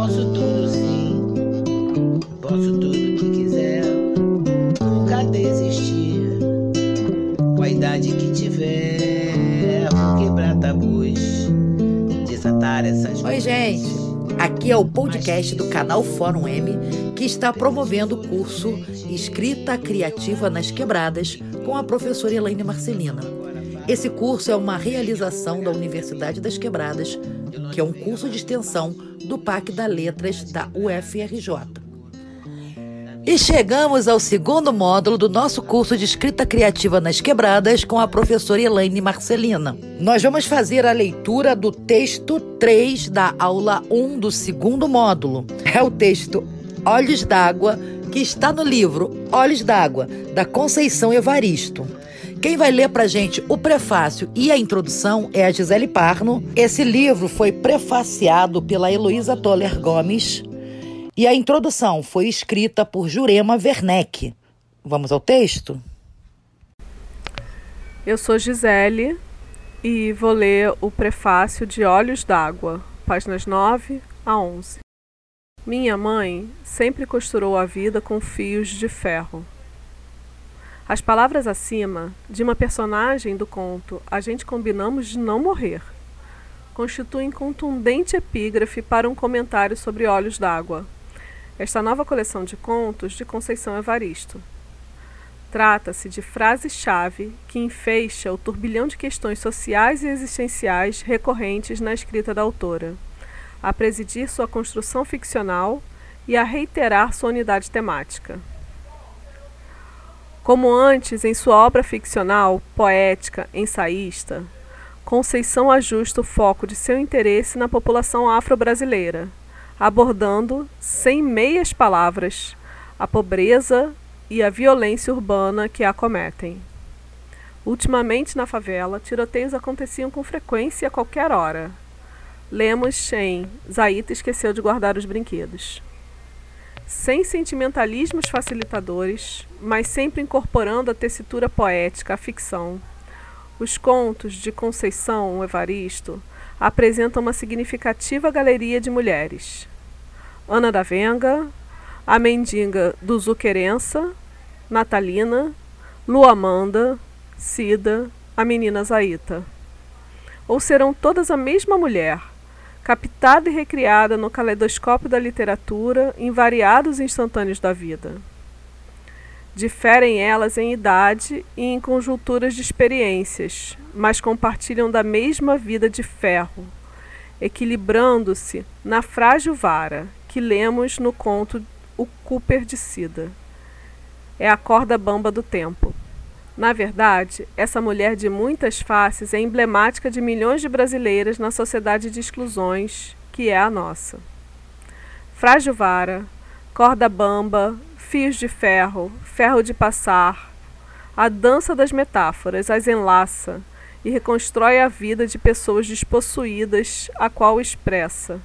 posso tudo sim, posso tudo que quiser, nunca desistir. Com a idade que tiver, vou quebrar tabus, desatar essas Oi, gente. Aqui é o podcast do canal Fórum M, que está promovendo o curso Escrita Criativa nas Quebradas com a professora Elaine Marcelina. Esse curso é uma realização da Universidade das Quebradas, que é um curso de extensão do PAC da Letras da UFRJ. E chegamos ao segundo módulo do nosso curso de escrita criativa nas quebradas com a professora Elaine Marcelina. Nós vamos fazer a leitura do texto 3 da aula 1 do segundo módulo. É o texto Olhos d'Água, que está no livro Olhos d'Água, da Conceição Evaristo. Quem vai ler para gente o prefácio e a introdução é a Gisele Parno. Esse livro foi prefaciado pela Heloísa Toller Gomes e a introdução foi escrita por Jurema Werneck. Vamos ao texto? Eu sou Gisele e vou ler o prefácio de Olhos d'Água, páginas 9 a 11. Minha mãe sempre costurou a vida com fios de ferro. As palavras acima, de uma personagem do conto A gente combinamos de não morrer, constituem contundente epígrafe para um comentário sobre Olhos d'Água, esta nova coleção de contos de Conceição Evaristo. Trata-se de frase-chave que enfeixa o turbilhão de questões sociais e existenciais recorrentes na escrita da autora, a presidir sua construção ficcional e a reiterar sua unidade temática. Como antes em sua obra ficcional, poética, ensaísta, Conceição ajusta o foco de seu interesse na população afro-brasileira, abordando, sem meias palavras, a pobreza e a violência urbana que a acometem. Ultimamente na favela, tiroteios aconteciam com frequência a qualquer hora. Lemos em Zaita esqueceu de guardar os brinquedos sem sentimentalismos facilitadores, mas sempre incorporando a tessitura poética à ficção. Os contos de Conceição Evaristo apresentam uma significativa galeria de mulheres. Ana da Venga, a mendiga do Zuquerença, Natalina, Luamanda, Cida, a menina Zaita. Ou serão todas a mesma mulher, captada e recriada no caleidoscópio da literatura em variados instantâneos da vida. Diferem elas em idade e em conjunturas de experiências, mas compartilham da mesma vida de ferro, equilibrando-se na frágil vara que lemos no conto O Cooper de Cida. É a corda bamba do tempo. Na verdade, essa mulher de muitas faces é emblemática de milhões de brasileiras na sociedade de exclusões que é a nossa. Frágil vara, corda bamba, fios de ferro, ferro de passar, a dança das metáforas as enlaça e reconstrói a vida de pessoas despossuídas, a qual expressa,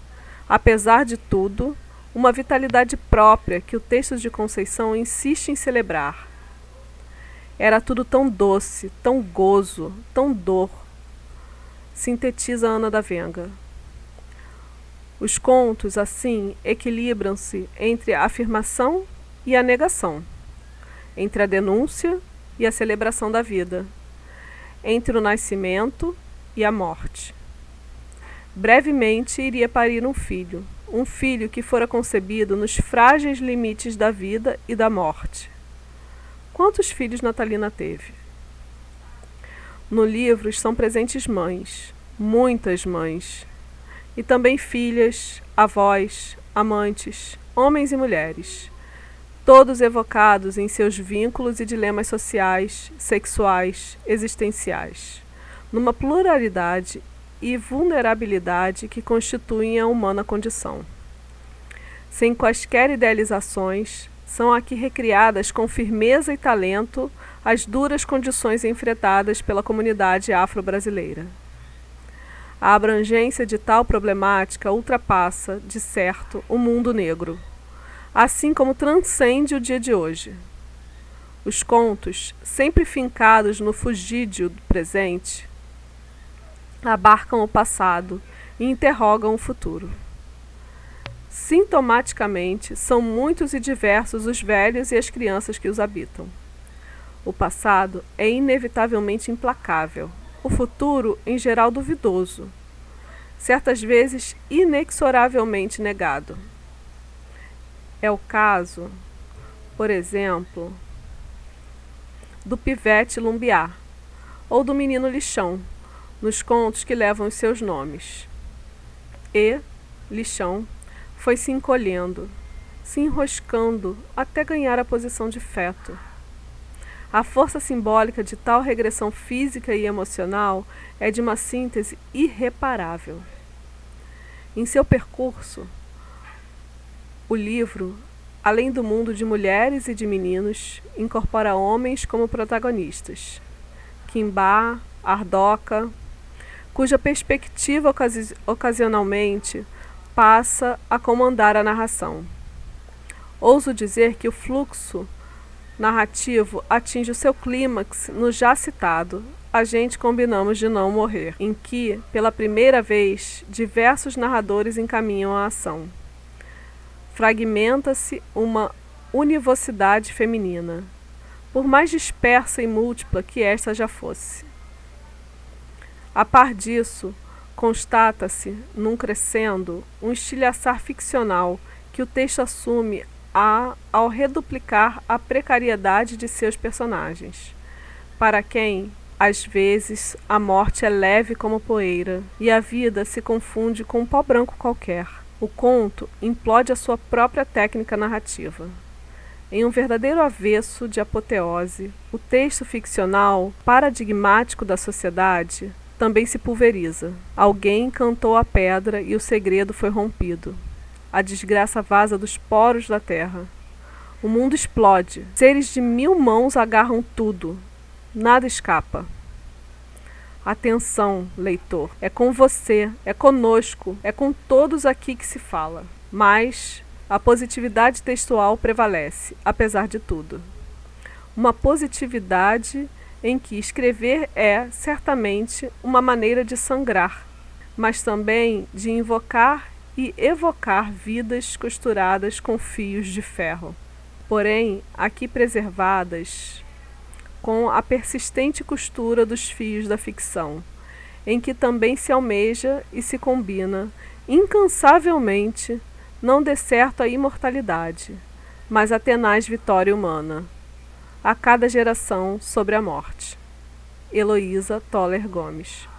apesar de tudo, uma vitalidade própria que o texto de Conceição insiste em celebrar era tudo tão doce, tão gozo, tão dor. Sintetiza Ana da Venga. Os contos, assim, equilibram-se entre a afirmação e a negação, entre a denúncia e a celebração da vida, entre o nascimento e a morte. Brevemente iria parir um filho, um filho que fora concebido nos frágeis limites da vida e da morte Quantos filhos Natalina teve? No livro estão presentes mães, muitas mães, e também filhas, avós, amantes, homens e mulheres, todos evocados em seus vínculos e dilemas sociais, sexuais, existenciais, numa pluralidade e vulnerabilidade que constituem a humana condição. Sem quaisquer idealizações, são aqui recriadas com firmeza e talento as duras condições enfrentadas pela comunidade afro-brasileira. A abrangência de tal problemática ultrapassa, de certo, o mundo negro, assim como transcende o dia de hoje. Os contos, sempre fincados no fugídio do presente, abarcam o passado e interrogam o futuro. Sintomaticamente, são muitos e diversos os velhos e as crianças que os habitam. O passado é inevitavelmente implacável, o futuro, em geral, duvidoso, certas vezes inexoravelmente negado. É o caso, por exemplo, do pivete lumbiá ou do menino lixão, nos contos que levam os seus nomes. E, lixão, foi se encolhendo, se enroscando até ganhar a posição de feto. A força simbólica de tal regressão física e emocional é de uma síntese irreparável. Em seu percurso, o livro, além do mundo de mulheres e de meninos, incorpora homens como protagonistas. Kimbá, Ardoca, cuja perspectiva ocasi ocasionalmente passa a comandar a narração. Ouso dizer que o fluxo narrativo atinge o seu clímax no já citado A gente combinamos de não morrer, em que, pela primeira vez, diversos narradores encaminham a ação. Fragmenta-se uma univocidade feminina, por mais dispersa e múltipla que esta já fosse. A par disso, constata-se, num crescendo, um estilhaçar ficcional que o texto assume a, ao reduplicar a precariedade de seus personagens, para quem, às vezes, a morte é leve como poeira e a vida se confunde com um pó branco qualquer. O conto implode a sua própria técnica narrativa. Em um verdadeiro avesso de apoteose, o texto ficcional, paradigmático da sociedade, também se pulveriza. Alguém cantou a pedra e o segredo foi rompido. A desgraça vaza dos poros da terra. O mundo explode. Seres de mil mãos agarram tudo. Nada escapa. Atenção, leitor. É com você, é conosco, é com todos aqui que se fala. Mas a positividade textual prevalece, apesar de tudo. Uma positividade em que escrever é, certamente, uma maneira de sangrar, mas também de invocar e evocar vidas costuradas com fios de ferro, porém aqui preservadas com a persistente costura dos fios da ficção, em que também se almeja e se combina incansavelmente não dê certo a imortalidade, mas a tenaz vitória humana a cada geração sobre a morte. Heloísa Toller Gomes.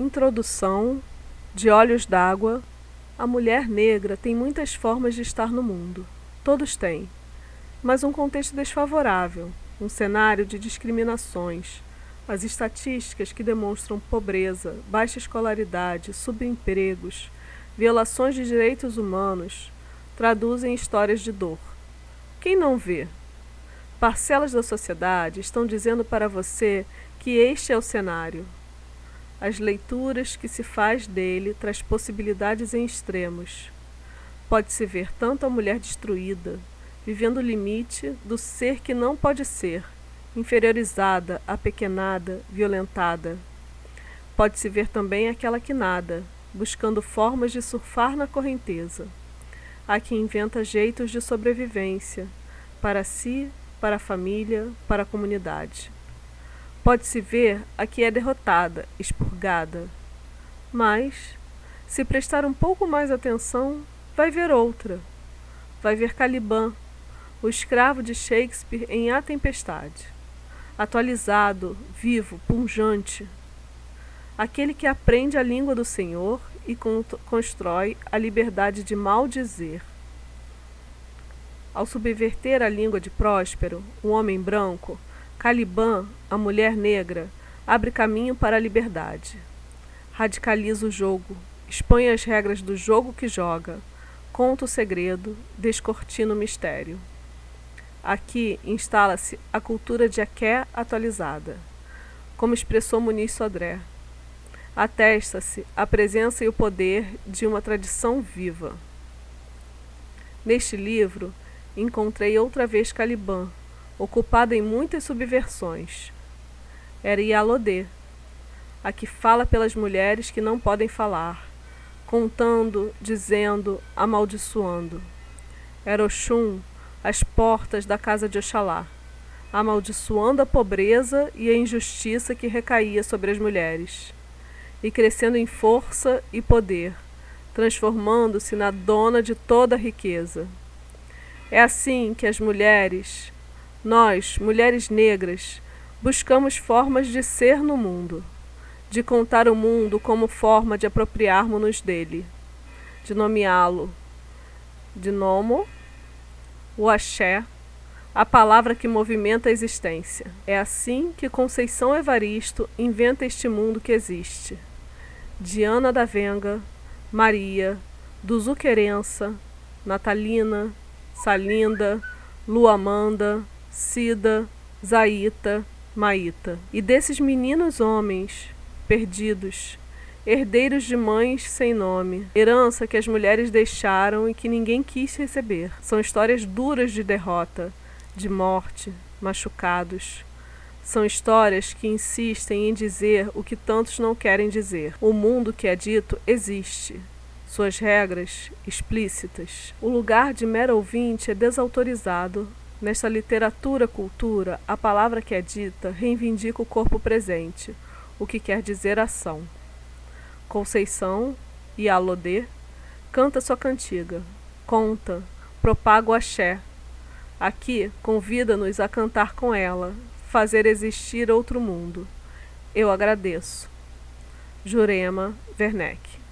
Introdução de Olhos d'Água. A mulher negra tem muitas formas de estar no mundo. Todos têm. Mas um contexto desfavorável, um cenário de discriminações, as estatísticas que demonstram pobreza, baixa escolaridade, subempregos, violações de direitos humanos, traduzem histórias de dor. Quem não vê? Parcelas da sociedade estão dizendo para você que este é o cenário. As leituras que se faz dele traz possibilidades em extremos. Pode-se ver tanto a mulher destruída, vivendo o limite do ser que não pode ser, inferiorizada, apequenada, violentada. Pode-se ver também aquela que nada, buscando formas de surfar na correnteza. Há quem inventa jeitos de sobrevivência, para si, para a família, para a comunidade. Pode-se ver a que é derrotada, expurgada. Mas, se prestar um pouco mais atenção, vai ver outra. Vai ver Caliban, o escravo de Shakespeare em A Tempestade. Atualizado, vivo, punjante. Aquele que aprende a língua do Senhor e constrói a liberdade de maldizer. Ao subverter a língua de Próspero, o homem branco, Caliban, a mulher negra, abre caminho para a liberdade. Radicaliza o jogo, expõe as regras do jogo que joga, conta o segredo, descortina o mistério. Aqui instala-se a cultura de Aké atualizada, como expressou Muniz Sodré atesta-se a presença e o poder de uma tradição viva. Neste livro, encontrei outra vez Caliban, ocupada em muitas subversões. Era Ialodê, a que fala pelas mulheres que não podem falar, contando, dizendo, amaldiçoando. Era Oxum às portas da casa de Oxalá, amaldiçoando a pobreza e a injustiça que recaía sobre as mulheres, e crescendo em força e poder, transformando-se na dona de toda a riqueza. É assim que as mulheres, nós, mulheres negras, buscamos formas de ser no mundo, de contar o mundo como forma de apropriarmos-nos dele, de nomeá-lo, de nomo, o axé, a palavra que movimenta a existência. É assim que Conceição Evaristo inventa este mundo que existe. Diana da Venga, Maria, Duzuquerença, Natalina, Salinda, Luamanda, Cida, Zaita, Maíta. E desses meninos homens, perdidos, herdeiros de mães sem nome, herança que as mulheres deixaram e que ninguém quis receber. São histórias duras de derrota, de morte, machucados. São histórias que insistem em dizer o que tantos não querem dizer. O mundo que é dito existe, suas regras explícitas. O lugar de mero ouvinte é desautorizado. Nesta literatura-cultura, a palavra que é dita reivindica o corpo presente, o que quer dizer ação. Conceição e Alodê canta sua cantiga, conta, propaga o axé. Aqui convida-nos a cantar com ela, fazer existir outro mundo. Eu agradeço. Jurema Werneck